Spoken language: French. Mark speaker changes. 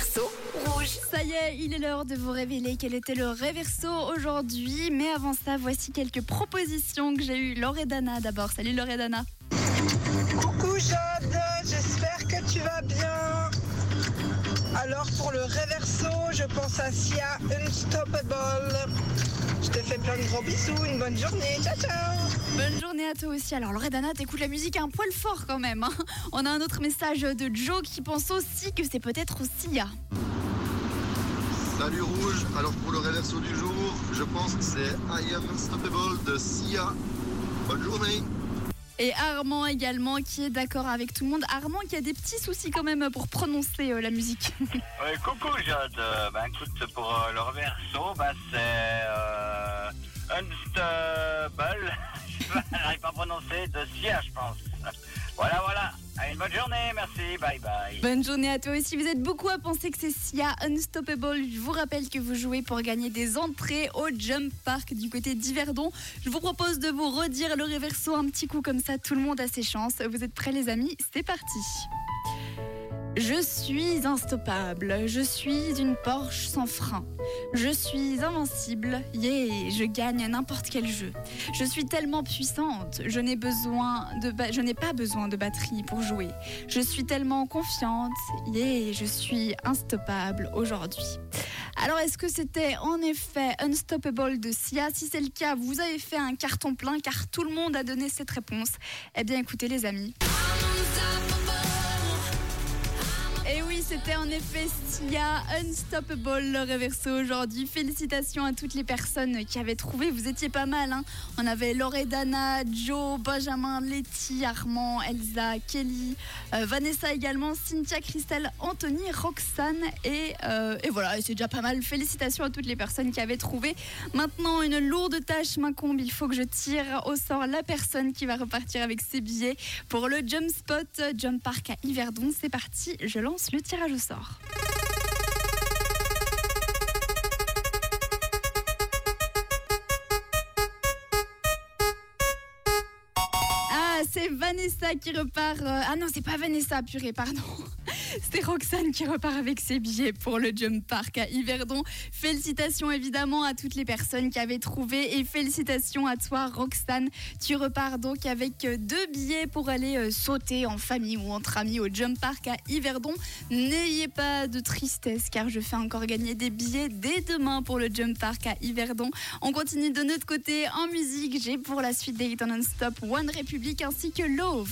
Speaker 1: réverso rouge.
Speaker 2: Ça y est, il est l'heure de vous révéler quel était le réverso aujourd'hui. Mais avant ça, voici quelques propositions que j'ai eues. Loredana d'abord. Salut Loredana.
Speaker 3: Coucou Jade, j'espère que tu vas bien. Alors pour le réverso, je pense à Sia Unstoppable. Plein de gros bisous, une bonne journée, ciao ciao
Speaker 2: Bonne journée à toi aussi. Alors Loredana, t'écoutes la musique un poil fort quand même. hein. On a un autre message de Joe qui pense aussi que c'est peut-être Sia.
Speaker 4: Salut Rouge, alors pour le réverso du jour, je pense que c'est I Am Unstoppable de Sia. Bonne journée
Speaker 2: Et Armand également qui est d'accord avec tout le monde. Armand qui a des petits soucis quand même pour prononcer euh, la musique.
Speaker 5: Ouais, coucou Jade, Euh, ben écoute pour euh, le reverso, ben c'est euh, Unstable, j'arrive pas à prononcer, de Sia je pense. Voilà voilà, Allez, une bonne journée, merci, bye bye.
Speaker 2: Bonne journée à toi aussi. Vous êtes beaucoup à penser que c'est Sia Unstoppable. Je vous rappelle que vous jouez pour gagner des entrées au Jump Park du côté d'Yverdon. Je vous propose de vous redire le réverso un petit coup comme ça, tout le monde a ses chances. Vous êtes prêts les amis? C'est parti. Je suis instoppable, je suis une Porsche sans frein. Je suis invincible, yeah, je gagne n'importe quel jeu. Je suis tellement puissante, je n'ai pas besoin de batterie pour jouer. Je suis tellement confiante, yeah, je suis instoppable aujourd'hui. Alors, est-ce que c'était en effet Unstoppable de Sia? Si c'est le cas, vous avez fait un carton plein car tout le monde a donné cette réponse. Eh bien, écoutez, les amis. C'était en effet Sia Unstoppable le réverso aujourd'hui. Félicitations à toutes les personnes qui avaient trouvé. Vous étiez pas mal. Hein On avait Loredana, Joe, Benjamin, Letty, Armand, Elsa, Kelly, euh, Vanessa également, Cynthia, Christelle, Anthony, Roxane. Et, euh, et voilà, c'est déjà pas mal. Félicitations à toutes les personnes qui avaient trouvé. Maintenant, une lourde tâche m'incombe. Il faut que je tire au sort la personne qui va repartir avec ses billets pour le Jump Spot Jump Park à Yverdon. C'est parti, je lance le tirage au sort. Ah, c'est Vanessa qui repart. euh, Ah non, c'est pas Vanessa, purée, pardon. C'est Roxane qui repart avec ses billets pour le Jump Park à Yverdon. Félicitations évidemment à toutes les personnes qui avaient trouvé et félicitations à toi Roxane. Tu repars donc avec euh, deux billets pour aller euh, sauter en famille ou entre amis au Jump Park à Yverdon. N'ayez pas de tristesse car je fais encore gagner des billets dès demain pour le Jump Park à Yverdon. On continue de notre côté en musique. J'ai pour la suite des Hit Non-Stop One Republic ainsi que Love.